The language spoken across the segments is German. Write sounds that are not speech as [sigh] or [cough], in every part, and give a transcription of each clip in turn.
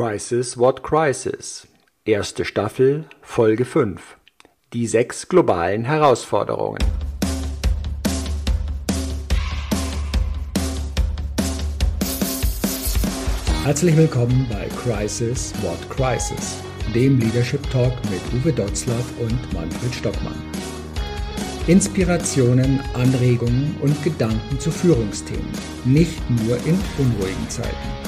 Crisis What Crisis. Erste Staffel, Folge 5. Die sechs globalen Herausforderungen. Herzlich willkommen bei Crisis What Crisis, dem Leadership Talk mit Uwe Dotzlaff und Manfred Stockmann. Inspirationen, Anregungen und Gedanken zu Führungsthemen, nicht nur in unruhigen Zeiten.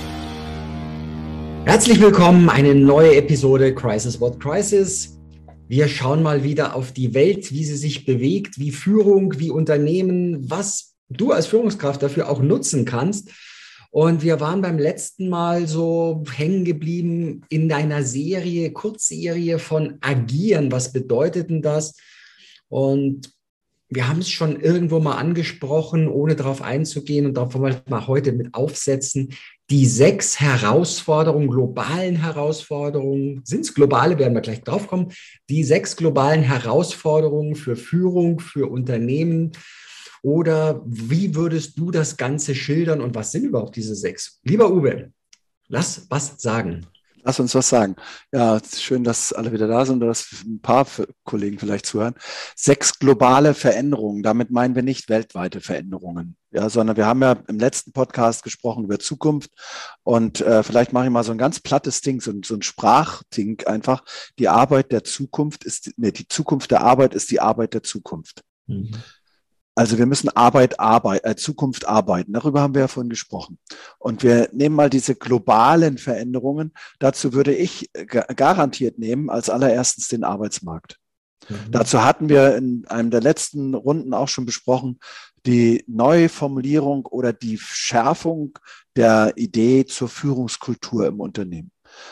Herzlich willkommen, eine neue Episode Crisis What Crisis. Wir schauen mal wieder auf die Welt, wie sie sich bewegt, wie Führung, wie Unternehmen, was du als Führungskraft dafür auch nutzen kannst. Und wir waren beim letzten Mal so hängen geblieben in deiner Serie, Kurzserie von Agieren. Was bedeutet denn das? Und wir haben es schon irgendwo mal angesprochen, ohne darauf einzugehen und darauf mal heute mit aufsetzen. Die sechs Herausforderungen, globalen Herausforderungen, sind es globale, werden wir gleich drauf kommen, die sechs globalen Herausforderungen für Führung, für Unternehmen. Oder wie würdest du das Ganze schildern und was sind überhaupt diese sechs? Lieber Uwe, lass was sagen. Lass uns was sagen. Ja, schön, dass alle wieder da sind oder dass ein paar Kollegen vielleicht zuhören. Sechs globale Veränderungen. Damit meinen wir nicht weltweite Veränderungen, ja, sondern wir haben ja im letzten Podcast gesprochen über Zukunft und äh, vielleicht mache ich mal so ein ganz plattes Ding, so, so ein Sprachding einfach. Die Arbeit der Zukunft ist, nee, die Zukunft der Arbeit ist die Arbeit der Zukunft. Mhm. Also wir müssen Arbeit, Arbeit, äh, Zukunft arbeiten. Darüber haben wir ja vorhin gesprochen. Und wir nehmen mal diese globalen Veränderungen. Dazu würde ich garantiert nehmen als allererstens den Arbeitsmarkt. Mhm. Dazu hatten wir in einem der letzten Runden auch schon besprochen, die Neuformulierung oder die Schärfung der Idee zur Führungskultur im Unternehmen.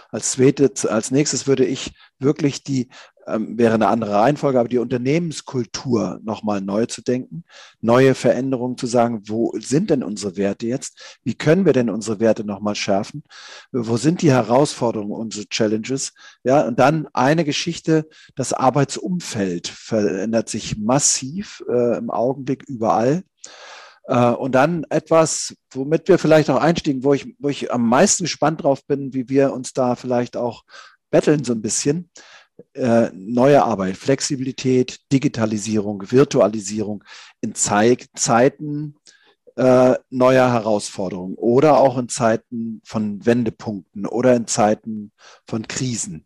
Als, zweites, als nächstes würde ich wirklich die ähm, wäre eine andere Reihenfolge, aber die Unternehmenskultur nochmal neu zu denken, neue Veränderungen zu sagen, wo sind denn unsere Werte jetzt? Wie können wir denn unsere Werte nochmal schärfen? Wo sind die Herausforderungen, unsere Challenges? Ja, und dann eine Geschichte, das Arbeitsumfeld verändert sich massiv äh, im Augenblick überall. Äh, und dann etwas, womit wir vielleicht auch einstiegen, wo ich, wo ich am meisten gespannt drauf bin, wie wir uns da vielleicht auch betteln so ein bisschen äh, neue Arbeit, Flexibilität, Digitalisierung, Virtualisierung in Zeit, Zeiten äh, neuer Herausforderungen oder auch in Zeiten von Wendepunkten oder in Zeiten von Krisen.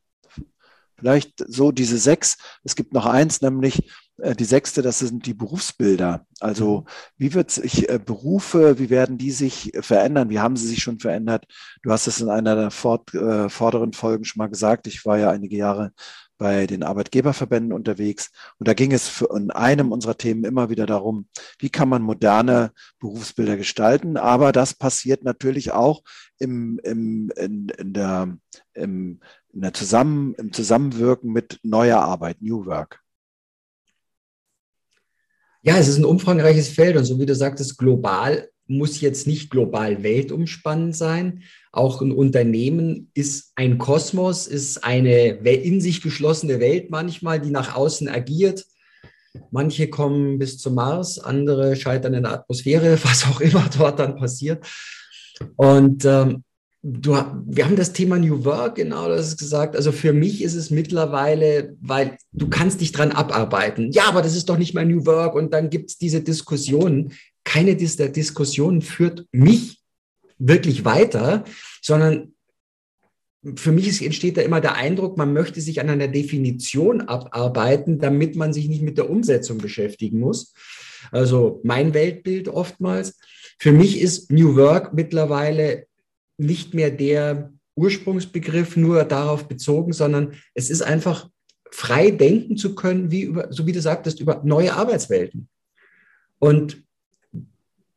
Vielleicht so diese sechs. Es gibt noch eins, nämlich die sechste, das sind die Berufsbilder. Also mhm. wie wird sich äh, Berufe, wie werden die sich verändern? Wie haben sie sich schon verändert? Du hast es in einer der fort, äh, vorderen Folgen schon mal gesagt. Ich war ja einige Jahre bei den Arbeitgeberverbänden unterwegs. Und da ging es in einem unserer Themen immer wieder darum, wie kann man moderne Berufsbilder gestalten. Aber das passiert natürlich auch im, im, in, in der, im, in der Zusammen, im Zusammenwirken mit neuer Arbeit, New Work. Ja, es ist ein umfangreiches Feld und so wie du sagtest, global muss jetzt nicht global weltumspannend sein. Auch ein Unternehmen ist ein Kosmos, ist eine in sich geschlossene Welt manchmal, die nach außen agiert. Manche kommen bis zum Mars, andere scheitern in der Atmosphäre, [laughs] was auch immer dort dann passiert. Und ähm, du, wir haben das Thema New Work, genau das gesagt. Also für mich ist es mittlerweile, weil du kannst dich dran abarbeiten. Ja, aber das ist doch nicht mehr New Work. Und dann gibt es diese Diskussionen keine der Diskussion führt mich wirklich weiter, sondern für mich entsteht da immer der Eindruck, man möchte sich an einer Definition abarbeiten, damit man sich nicht mit der Umsetzung beschäftigen muss. Also mein Weltbild oftmals. Für mich ist New Work mittlerweile nicht mehr der Ursprungsbegriff nur darauf bezogen, sondern es ist einfach frei denken zu können, wie über, so wie du sagtest, über neue Arbeitswelten. Und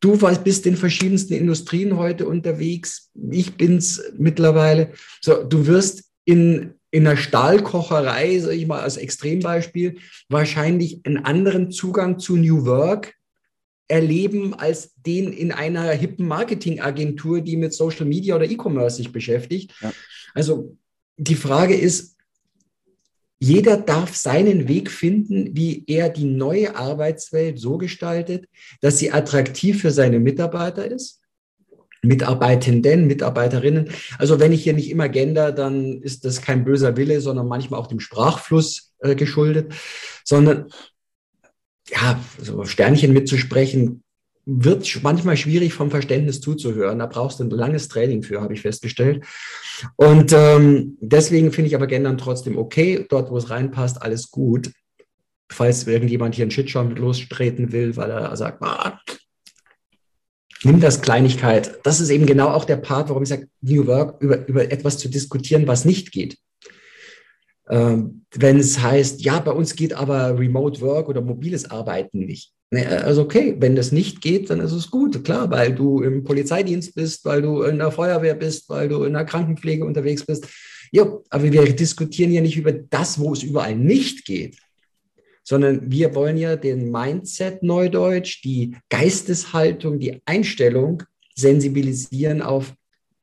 Du bist in verschiedensten Industrien heute unterwegs. Ich bin's mittlerweile. So, du wirst in, in einer Stahlkocherei, sage ich mal als Extrembeispiel, wahrscheinlich einen anderen Zugang zu New Work erleben als den in einer hippen Marketingagentur, die mit Social Media oder E-Commerce sich beschäftigt. Ja. Also die Frage ist, jeder darf seinen Weg finden, wie er die neue Arbeitswelt so gestaltet, dass sie attraktiv für seine Mitarbeiter ist. Mitarbeitenden, Mitarbeiterinnen. Also wenn ich hier nicht immer gender, dann ist das kein böser Wille, sondern manchmal auch dem Sprachfluss äh, geschuldet, sondern ja, so Sternchen mitzusprechen, wird manchmal schwierig vom Verständnis zuzuhören. Da brauchst du ein langes Training für, habe ich festgestellt. Und ähm, deswegen finde ich aber Gendern trotzdem okay. Dort, wo es reinpasst, alles gut. Falls irgendjemand hier einen Shitstorm lostreten will, weil er sagt, ah, nimm das Kleinigkeit. Das ist eben genau auch der Part, warum ich sage, New Work, über, über etwas zu diskutieren, was nicht geht. Ähm, wenn es heißt, ja, bei uns geht aber Remote Work oder mobiles Arbeiten nicht. Ne, also okay, wenn das nicht geht, dann ist es gut, klar, weil du im Polizeidienst bist, weil du in der Feuerwehr bist, weil du in der Krankenpflege unterwegs bist. Ja, aber wir diskutieren ja nicht über das, wo es überall nicht geht, sondern wir wollen ja den Mindset Neudeutsch, die Geisteshaltung, die Einstellung sensibilisieren auf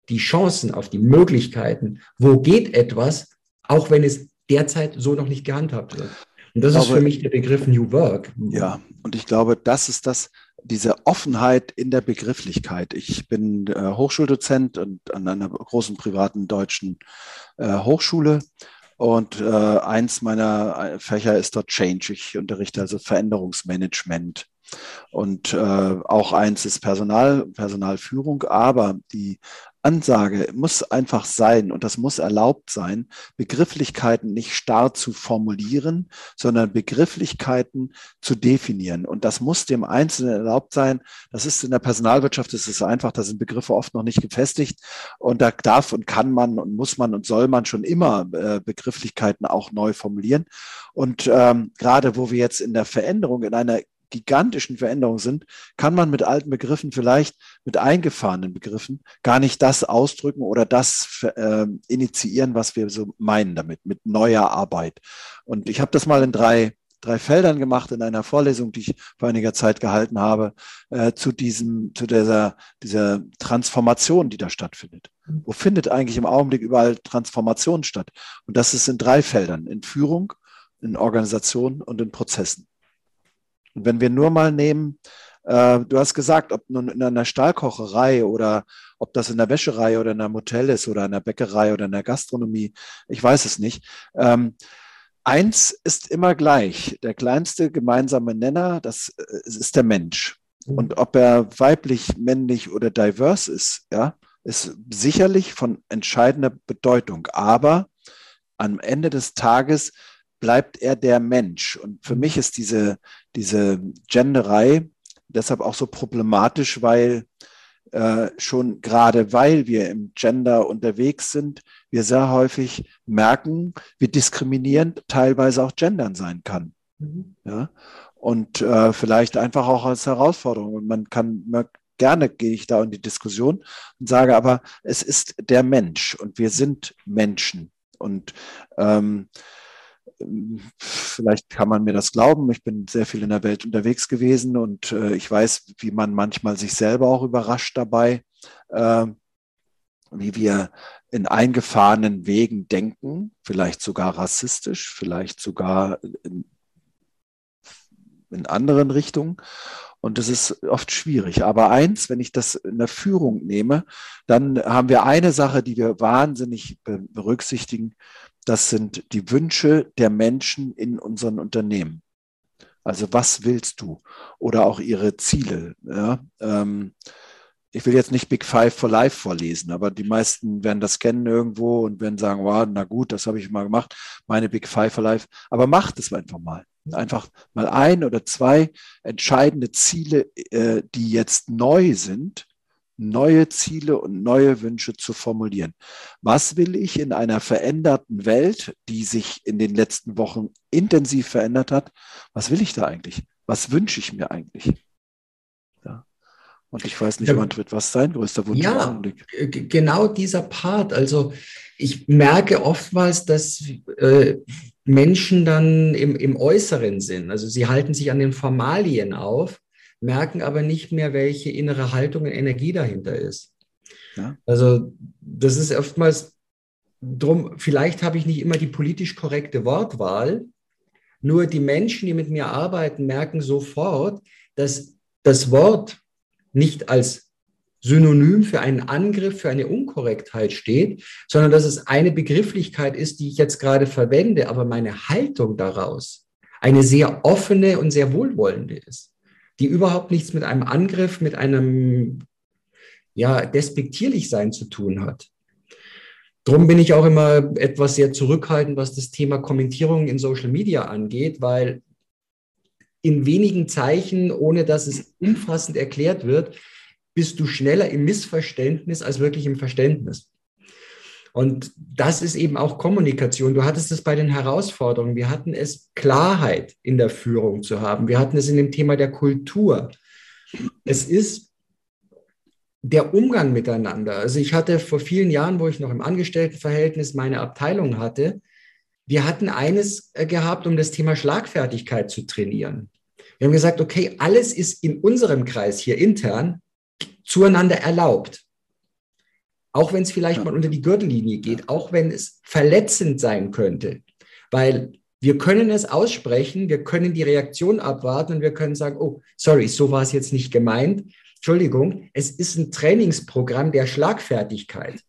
die Chancen, auf die Möglichkeiten. Wo geht etwas, auch wenn es derzeit so noch nicht gehandhabt wird. Und das glaube, ist für mich der Begriff New Work. Ja, und ich glaube, das ist das, diese Offenheit in der Begrifflichkeit. Ich bin äh, Hochschuldozent und an einer großen privaten deutschen äh, Hochschule. Und äh, eins meiner äh, Fächer ist dort Change. Ich unterrichte also Veränderungsmanagement. Und äh, auch eins ist Personal, Personalführung, aber die Ansage muss einfach sein und das muss erlaubt sein, Begrifflichkeiten nicht starr zu formulieren, sondern Begrifflichkeiten zu definieren. Und das muss dem Einzelnen erlaubt sein. Das ist in der Personalwirtschaft, ist es einfach, da sind Begriffe oft noch nicht gefestigt. Und da darf und kann man und muss man und soll man schon immer äh, Begrifflichkeiten auch neu formulieren. Und ähm, gerade wo wir jetzt in der Veränderung, in einer gigantischen Veränderungen sind, kann man mit alten Begriffen vielleicht mit eingefahrenen Begriffen gar nicht das ausdrücken oder das äh, initiieren, was wir so meinen damit, mit neuer Arbeit. Und ich habe das mal in drei drei Feldern gemacht in einer Vorlesung, die ich vor einiger Zeit gehalten habe, äh, zu diesem, zu dieser, dieser Transformation, die da stattfindet. Wo findet eigentlich im Augenblick überall Transformation statt? Und das ist in drei Feldern, in Führung, in Organisation und in Prozessen. Und wenn wir nur mal nehmen, äh, du hast gesagt, ob nun in einer Stahlkocherei oder ob das in der Wäscherei oder in einem Hotel ist oder in der Bäckerei oder in der Gastronomie, ich weiß es nicht. Ähm, eins ist immer gleich. Der kleinste gemeinsame Nenner, das äh, ist der Mensch. Mhm. Und ob er weiblich, männlich oder divers ist, ja, ist sicherlich von entscheidender Bedeutung. Aber am Ende des Tages bleibt er der Mensch. Und für mich ist diese, diese Genderei deshalb auch so problematisch, weil äh, schon gerade weil wir im Gender unterwegs sind, wir sehr häufig merken, wie diskriminierend teilweise auch Gendern sein kann. Mhm. Ja? Und äh, vielleicht einfach auch als Herausforderung. Und man kann man, gerne gehe ich da in die Diskussion und sage, aber es ist der Mensch und wir sind Menschen. Und ähm, vielleicht kann man mir das glauben. Ich bin sehr viel in der Welt unterwegs gewesen und äh, ich weiß, wie man manchmal sich selber auch überrascht dabei, äh, wie wir in eingefahrenen Wegen denken, vielleicht sogar rassistisch, vielleicht sogar in, in anderen Richtungen. Und das ist oft schwierig. Aber eins, wenn ich das in der Führung nehme, dann haben wir eine Sache, die wir wahnsinnig berücksichtigen. Das sind die Wünsche der Menschen in unseren Unternehmen. Also was willst du? Oder auch ihre Ziele. Ja? Ähm, ich will jetzt nicht Big Five for Life vorlesen, aber die meisten werden das kennen irgendwo und werden sagen, wow, na gut, das habe ich mal gemacht, meine Big Five for Life. Aber macht es einfach mal. Einfach mal ein oder zwei entscheidende Ziele, äh, die jetzt neu sind, neue Ziele und neue Wünsche zu formulieren. Was will ich in einer veränderten Welt, die sich in den letzten Wochen intensiv verändert hat? Was will ich da eigentlich? Was wünsche ich mir eigentlich? Ja. Und ich weiß nicht, ja, Manfred, was dein größter Wunsch ja, ist. Genau dieser Part. Also ich merke oftmals, dass äh, Menschen dann im, im Äußeren sind. Also sie halten sich an den Formalien auf, merken aber nicht mehr, welche innere Haltung und Energie dahinter ist. Ja. Also das ist oftmals drum, vielleicht habe ich nicht immer die politisch korrekte Wortwahl, nur die Menschen, die mit mir arbeiten, merken sofort, dass das Wort nicht als Synonym für einen Angriff, für eine Unkorrektheit steht, sondern dass es eine Begrifflichkeit ist, die ich jetzt gerade verwende, aber meine Haltung daraus eine sehr offene und sehr wohlwollende ist, die überhaupt nichts mit einem Angriff, mit einem ja, despektierlich sein zu tun hat. Drum bin ich auch immer etwas sehr zurückhaltend, was das Thema Kommentierung in Social Media angeht, weil in wenigen Zeichen, ohne dass es umfassend erklärt wird, bist du schneller im Missverständnis als wirklich im Verständnis. Und das ist eben auch Kommunikation. Du hattest es bei den Herausforderungen. Wir hatten es, Klarheit in der Führung zu haben. Wir hatten es in dem Thema der Kultur. Es ist der Umgang miteinander. Also ich hatte vor vielen Jahren, wo ich noch im Angestelltenverhältnis meine Abteilung hatte, wir hatten eines äh, gehabt, um das Thema Schlagfertigkeit zu trainieren. Wir haben gesagt, okay, alles ist in unserem Kreis hier intern zueinander erlaubt. Auch wenn es vielleicht ja. mal unter die Gürtellinie geht, auch wenn es verletzend sein könnte. Weil wir können es aussprechen, wir können die Reaktion abwarten und wir können sagen, oh, sorry, so war es jetzt nicht gemeint. Entschuldigung, es ist ein Trainingsprogramm der Schlagfertigkeit.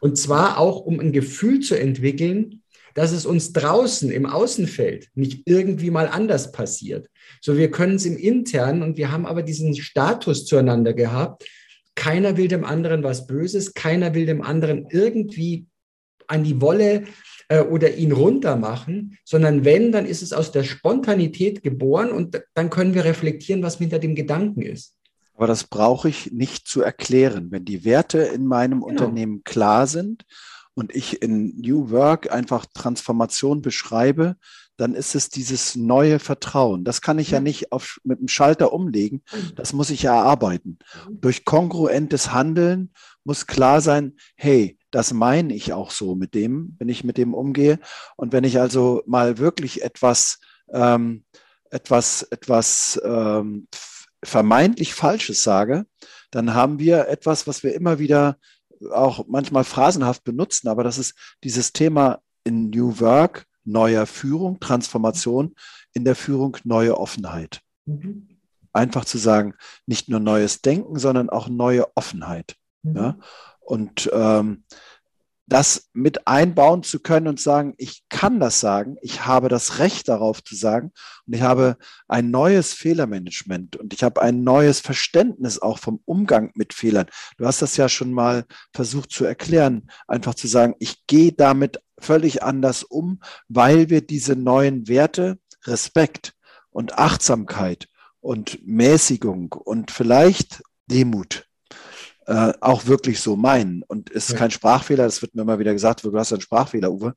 Und zwar auch, um ein Gefühl zu entwickeln, dass es uns draußen im Außenfeld nicht irgendwie mal anders passiert. So, wir können es im Internen und wir haben aber diesen Status zueinander gehabt. Keiner will dem anderen was Böses, keiner will dem anderen irgendwie an die Wolle äh, oder ihn runter machen, sondern wenn, dann ist es aus der Spontanität geboren und dann können wir reflektieren, was hinter dem Gedanken ist. Aber das brauche ich nicht zu erklären. Wenn die Werte in meinem genau. Unternehmen klar sind und ich in New Work einfach Transformation beschreibe, dann ist es dieses neue Vertrauen. Das kann ich ja, ja nicht auf, mit dem Schalter umlegen. Das muss ich erarbeiten. Mhm. Durch kongruentes Handeln muss klar sein, hey, das meine ich auch so mit dem, wenn ich mit dem umgehe. Und wenn ich also mal wirklich etwas, ähm, etwas, etwas ähm, vermeintlich Falsches sage, dann haben wir etwas, was wir immer wieder auch manchmal phrasenhaft benutzen, aber das ist dieses Thema in New Work, neuer Führung, Transformation in der Führung, neue Offenheit. Mhm. Einfach zu sagen, nicht nur neues Denken, sondern auch neue Offenheit. Mhm. Ja? Und ähm, das mit einbauen zu können und sagen, ich kann das sagen, ich habe das Recht darauf zu sagen und ich habe ein neues Fehlermanagement und ich habe ein neues Verständnis auch vom Umgang mit Fehlern. Du hast das ja schon mal versucht zu erklären, einfach zu sagen, ich gehe damit völlig anders um, weil wir diese neuen Werte, Respekt und Achtsamkeit und Mäßigung und vielleicht Demut äh, auch wirklich so meinen. Und es ist ja. kein Sprachfehler, das wird mir immer wieder gesagt, du hast einen Sprachfehler, Uwe.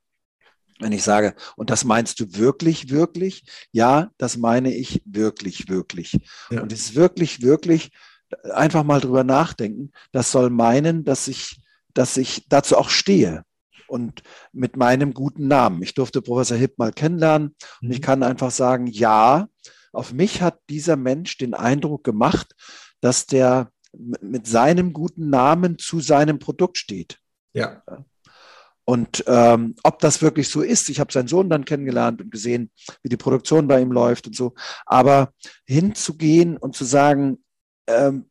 Wenn ich sage, und das meinst du wirklich, wirklich? Ja, das meine ich wirklich, wirklich. Ja. Und es ist wirklich, wirklich, einfach mal drüber nachdenken. Das soll meinen, dass ich, dass ich dazu auch stehe und mit meinem guten Namen. Ich durfte Professor Hipp mal kennenlernen und ich mhm. kann einfach sagen, ja, auf mich hat dieser Mensch den Eindruck gemacht, dass der mit seinem guten Namen zu seinem Produkt steht. Ja. Und ähm, ob das wirklich so ist, ich habe seinen Sohn dann kennengelernt und gesehen, wie die Produktion bei ihm läuft und so. Aber hinzugehen und zu sagen, ähm,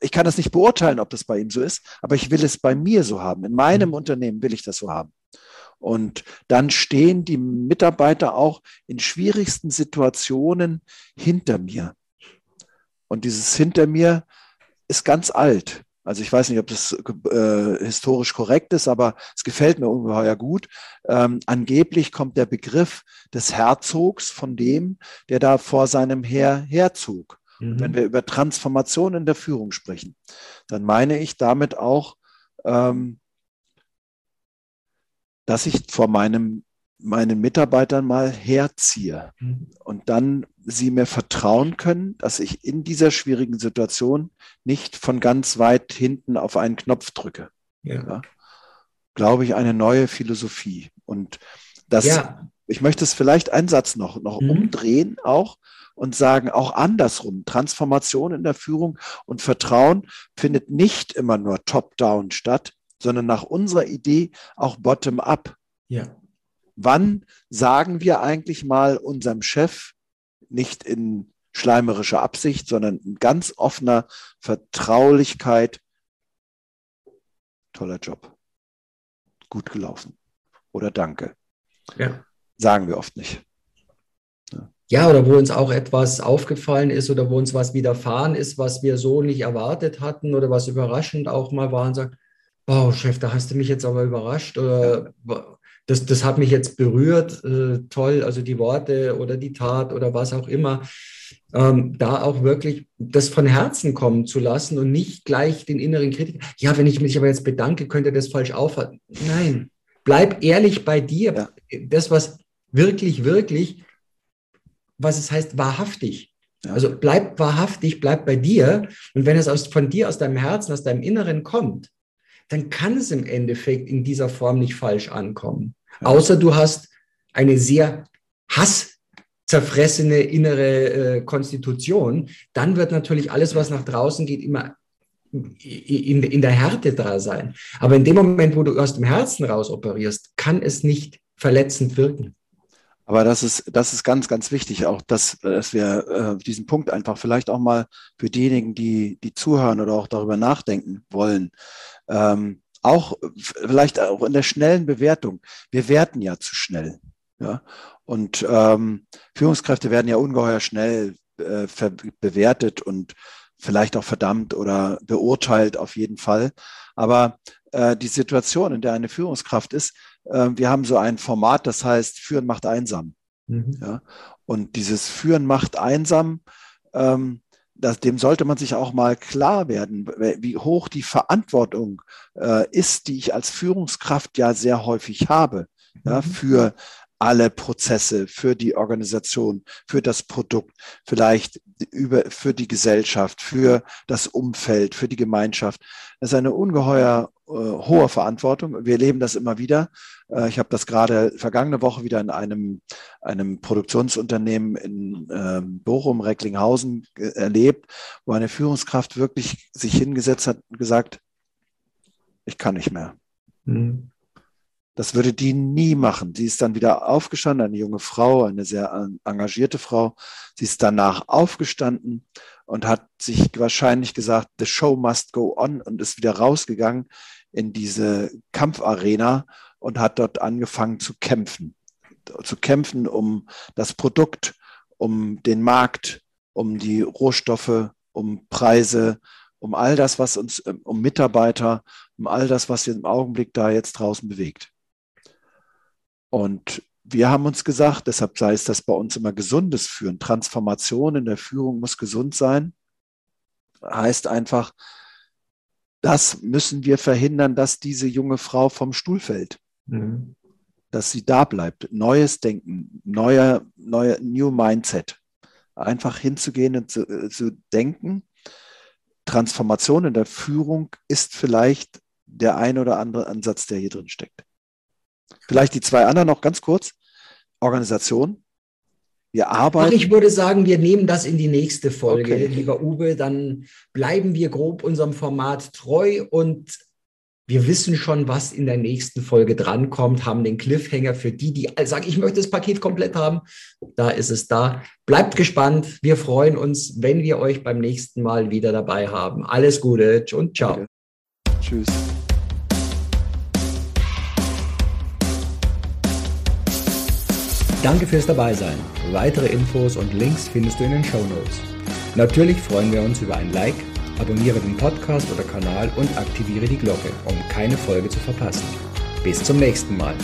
ich kann das nicht beurteilen, ob das bei ihm so ist, aber ich will es bei mir so haben. In meinem mhm. Unternehmen will ich das so haben. Und dann stehen die Mitarbeiter auch in schwierigsten Situationen hinter mir. Und dieses hinter mir ist ganz alt. Also ich weiß nicht, ob das äh, historisch korrekt ist, aber es gefällt mir ungeheuer gut. Ähm, angeblich kommt der Begriff des Herzogs von dem, der da vor seinem Heer herzog. Mhm. Wenn wir über Transformation in der Führung sprechen, dann meine ich damit auch, ähm, dass ich vor meinem meinen Mitarbeitern mal herziehe mhm. und dann sie mir vertrauen können, dass ich in dieser schwierigen Situation nicht von ganz weit hinten auf einen Knopf drücke. Ja. ja glaube ich, eine neue Philosophie. Und das, ja. ich möchte es vielleicht einen Satz noch, noch mhm. umdrehen auch und sagen, auch andersrum, Transformation in der Führung und Vertrauen findet nicht immer nur top-down statt, sondern nach unserer Idee auch bottom-up. Ja. Wann sagen wir eigentlich mal unserem Chef, nicht in schleimerischer Absicht, sondern in ganz offener Vertraulichkeit, toller Job, gut gelaufen oder danke. Ja. Sagen wir oft nicht. Ja. ja, oder wo uns auch etwas aufgefallen ist oder wo uns was widerfahren ist, was wir so nicht erwartet hatten oder was überraschend auch mal war und sagt, wow, Chef, da hast du mich jetzt aber überrascht oder ja. Das, das hat mich jetzt berührt, äh, toll, also die Worte oder die Tat oder was auch immer. Ähm, da auch wirklich das von Herzen kommen zu lassen und nicht gleich den inneren Kritiker, ja, wenn ich mich aber jetzt bedanke, könnte das falsch auffassen. Nein, bleib ehrlich bei dir. Ja. Das, was wirklich, wirklich, was es heißt, wahrhaftig. Ja. Also bleib wahrhaftig, bleib bei dir. Und wenn es aus, von dir, aus deinem Herzen, aus deinem Inneren kommt, dann kann es im Endeffekt in dieser Form nicht falsch ankommen. Außer du hast eine sehr hasszerfressene innere äh, Konstitution, dann wird natürlich alles, was nach draußen geht, immer in, in der Härte da sein. Aber in dem Moment, wo du aus dem Herzen raus operierst, kann es nicht verletzend wirken. Aber das ist, das ist ganz, ganz wichtig, auch dass, dass wir äh, diesen Punkt einfach vielleicht auch mal für diejenigen, die, die zuhören oder auch darüber nachdenken wollen, ähm, auch vielleicht auch in der schnellen Bewertung. Wir werten ja zu schnell. Ja? Und ähm, Führungskräfte werden ja ungeheuer schnell äh, bewertet und vielleicht auch verdammt oder beurteilt auf jeden Fall. Aber äh, die Situation, in der eine Führungskraft ist, äh, wir haben so ein Format, das heißt, Führen macht einsam. Mhm. Ja? Und dieses Führen macht einsam, ähm, das, dem sollte man sich auch mal klar werden, wie hoch die Verantwortung äh, ist, die ich als Führungskraft ja sehr häufig habe, ja, mhm. für alle Prozesse, für die Organisation, für das Produkt, vielleicht über, für die Gesellschaft, für das Umfeld, für die Gemeinschaft. Das ist eine ungeheuer äh, hohe Verantwortung. Wir erleben das immer wieder. Äh, ich habe das gerade vergangene Woche wieder in einem, einem Produktionsunternehmen in äh, Bochum, Recklinghausen erlebt, wo eine Führungskraft wirklich sich hingesetzt hat und gesagt, ich kann nicht mehr. Mhm. Das würde die nie machen. Sie ist dann wieder aufgestanden, eine junge Frau, eine sehr engagierte Frau. Sie ist danach aufgestanden und hat sich wahrscheinlich gesagt, the show must go on und ist wieder rausgegangen in diese Kampfarena und hat dort angefangen zu kämpfen. Zu kämpfen um das Produkt, um den Markt, um die Rohstoffe, um Preise, um all das, was uns, um Mitarbeiter, um all das, was wir im Augenblick da jetzt draußen bewegt. Und wir haben uns gesagt, deshalb sei es das bei uns immer gesundes Führen. Transformation in der Führung muss gesund sein. Heißt einfach, das müssen wir verhindern, dass diese junge Frau vom Stuhl fällt. Mhm. Dass sie da bleibt. Neues Denken, neuer, neuer New Mindset. Einfach hinzugehen und zu, äh, zu denken. Transformation in der Führung ist vielleicht der ein oder andere Ansatz, der hier drin steckt. Vielleicht die zwei anderen noch ganz kurz. Organisation. Wir arbeiten. Ach, ich würde sagen, wir nehmen das in die nächste Folge, okay. lieber Uwe. Dann bleiben wir grob unserem Format treu und wir wissen schon, was in der nächsten Folge drankommt, haben den Cliffhanger für die, die sagen, ich möchte das Paket komplett haben. Da ist es da. Bleibt gespannt. Wir freuen uns, wenn wir euch beim nächsten Mal wieder dabei haben. Alles Gute und ciao. Okay. Tschüss. Danke fürs Dabeisein. Weitere Infos und Links findest du in den Show Notes. Natürlich freuen wir uns über ein Like, abonniere den Podcast oder Kanal und aktiviere die Glocke, um keine Folge zu verpassen. Bis zum nächsten Mal.